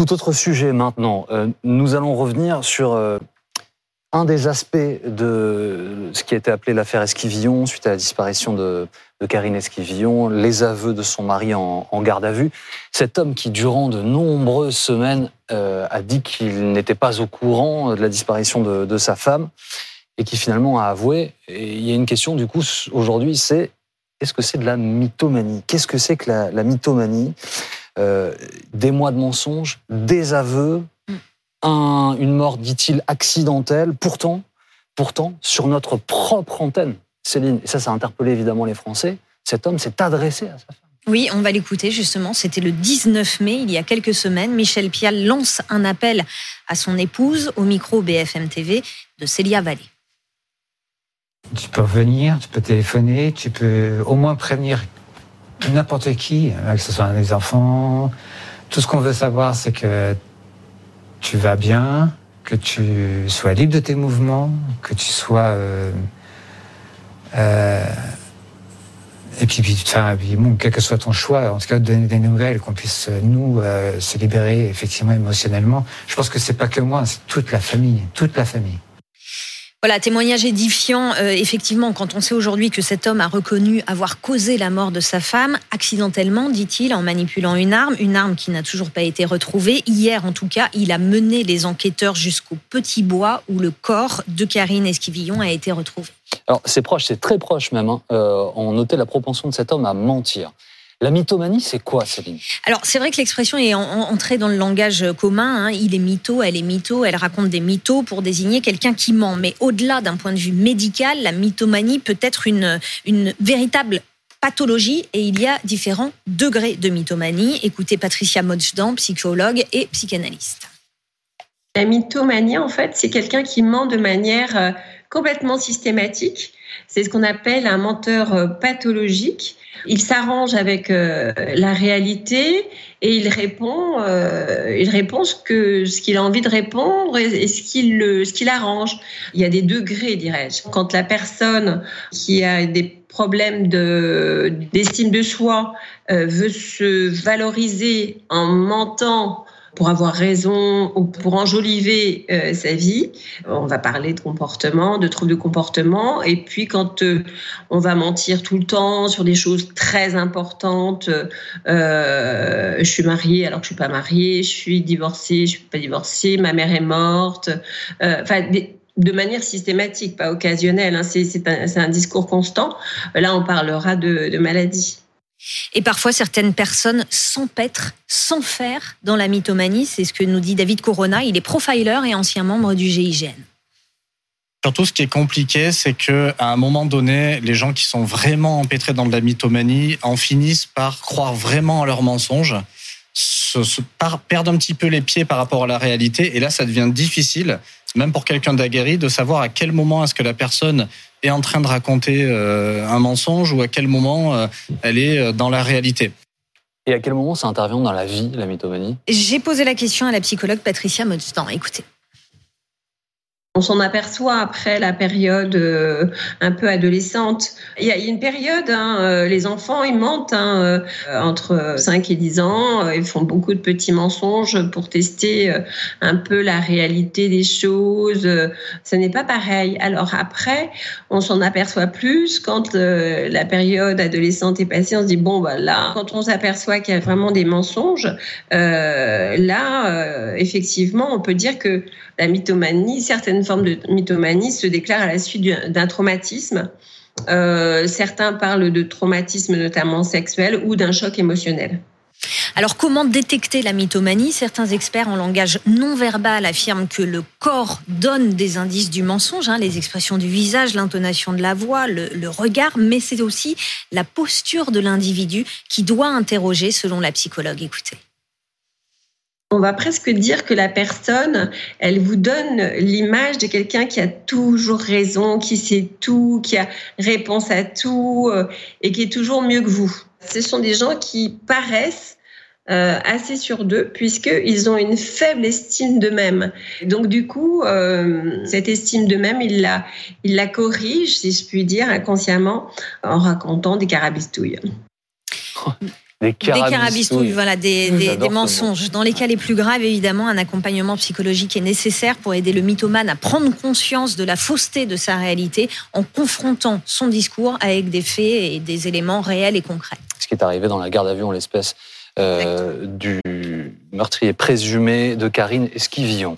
Tout autre sujet maintenant. Euh, nous allons revenir sur euh, un des aspects de ce qui a été appelé l'affaire Esquivillon suite à la disparition de, Karine Esquivillon, les aveux de son mari en, garde à vue. Cet homme qui, durant de nombreuses semaines, euh, a dit qu'il n'était pas au courant de la disparition de, sa femme et qui finalement a avoué. Il y a une question du coup aujourd'hui, c'est est-ce que c'est de la mythomanie? Qu'est-ce que c'est que la, mythomanie? Euh, Des mois de mensonges, des aveux, une mort, dit-il, accidentelle. Pourtant, pourtant, sur notre propre antenne, Céline, et ça, ça a interpellé évidemment les Français, cet homme s'est adressé à sa femme. Oui, on va l'écouter justement. C'était le 19 mai, il y a quelques semaines. Michel Pial lance un appel à son épouse au micro BFM TV de Célia Vallée. Tu peux revenir, tu peux téléphoner, tu peux au moins prévenir n'importe qui, que ce soit les enfants. Tout ce qu'on veut savoir, c'est que tu vas bien, que tu sois libre de tes mouvements, que tu sois... Euh, euh, et puis, enfin, quel que soit ton choix, en tout cas, donner des nouvelles, qu'on puisse, nous, euh, se libérer effectivement émotionnellement. Je pense que c'est pas que moi, c'est toute la famille, toute la famille. Voilà, témoignage édifiant. Euh, effectivement, quand on sait aujourd'hui que cet homme a reconnu avoir causé la mort de sa femme, accidentellement, dit-il, en manipulant une arme, une arme qui n'a toujours pas été retrouvée. Hier, en tout cas, il a mené les enquêteurs jusqu'au petit bois où le corps de Karine Esquivillon a été retrouvé. Alors, c'est proche, c'est très proche même. Hein. Euh, on notait la propension de cet homme à mentir. La mythomanie, c'est quoi, Céline? Alors, c'est vrai que l'expression est entrée dans le langage commun. Hein. Il est mytho, elle est mytho, elle raconte des mythos pour désigner quelqu'un qui ment. Mais au-delà d'un point de vue médical, la mythomanie peut être une, une véritable pathologie et il y a différents degrés de mythomanie. Écoutez Patricia Modsdan, psychologue et psychanalyste. La mythomanie, en fait, c'est quelqu'un qui ment de manière euh, complètement systématique. C'est ce qu'on appelle un menteur euh, pathologique. Il s'arrange avec euh, la réalité et il répond, euh, il répond ce qu'il a envie de répondre et, ce qu'il ce qu'il arrange. Il y a des degrés, dirais-je. Quand la personne qui a des problèmes de d'estime de soi veut se valoriser en mentant pour avoir raison ou pour enjoliver euh, sa vie. On va parler de comportement, de troubles de comportement. Et puis quand euh, on va mentir tout le temps sur des choses très importantes, euh, je suis mariée alors que je suis pas mariée, je suis divorcée, je suis pas divorcée, ma mère est morte. Enfin, de manière systématique, pas occasionnelle. Hein. C'est un, un, discours constant. Là, on parlera de, de maladie. Et parfois, certaines personnes s'empêtrent, faire dans la mythomanie. C'est ce que nous dit David Corona. Il est profiler et ancien membre du GIGN. Surtout, ce qui est compliqué, c'est que à un moment donné, les gens qui sont vraiment empêtrés dans de la mythomanie en finissent par croire vraiment à leurs mensonges, se perdent un petit peu les pieds par rapport à la réalité, et là, ça devient difficile, même pour quelqu'un d'aguerri, de savoir à quel moment est-ce que la personne est en train de raconter euh, un mensonge ou à quel moment euh, elle est euh, dans la réalité. Et à quel moment ça intervient dans la vie, la mythomanie? J'ai posé la question à la psychologue Patricia Modstan. Écoutez. On s'en aperçoit après la période euh, un peu adolescente. Il y a une période, hein, euh, les enfants, ils mentent hein, euh, entre 5 et 10 ans. Ils font beaucoup de petits mensonges pour tester un peu la réalité des choses. Ce n'est pas pareil. Alors après, on s'en aperçoit plus quand la période adolescente est passée. On se dit, bon, bah là, quand on s'aperçoit qu'il y a vraiment des mensonges, là, effectivement, on peut dire que la mythomanie, certaines formes de mythomanie se déclarent à la suite d'un traumatisme. Euh, certains parlent de traumatisme notamment sexuel ou d'un choc émotionnel. Alors comment détecter la mythomanie? Certains experts en langage non verbal affirment que le corps donne des indices du mensonge, hein, les expressions du visage, l'intonation de la voix, le regard, mais c'est aussi la posture de l'individu qui doit interroger selon la psychologue. Écoutez on va presque dire que la personne, elle vous donne l'image de quelqu'un qui a toujours raison, qui sait tout, qui a réponse à tout euh, et qui est toujours mieux que vous. Ce sont des gens qui paraissent euh, assez sur d'eux puisqu'ils ont une faible estime d'eux-mêmes. Donc du coup, euh, cette estime d'eux-mêmes, ils la, ils la corrigent, si je puis dire, inconsciemment, en racontant des carabistouilles. Des carabistouilles. Des carabistouilles, voilà, des, des, J'adore des ce mot. mensonges. Dans les cas les plus graves, évidemment, un accompagnement psychologique est nécessaire pour aider le mythomane à prendre conscience de la fausseté de sa réalité en confrontant son discours avec des faits et des éléments réels et concrets. Ce qui est arrivé dans la garde à vue en l'espèce euh, du meurtrier présumé de Karine Esquivillon.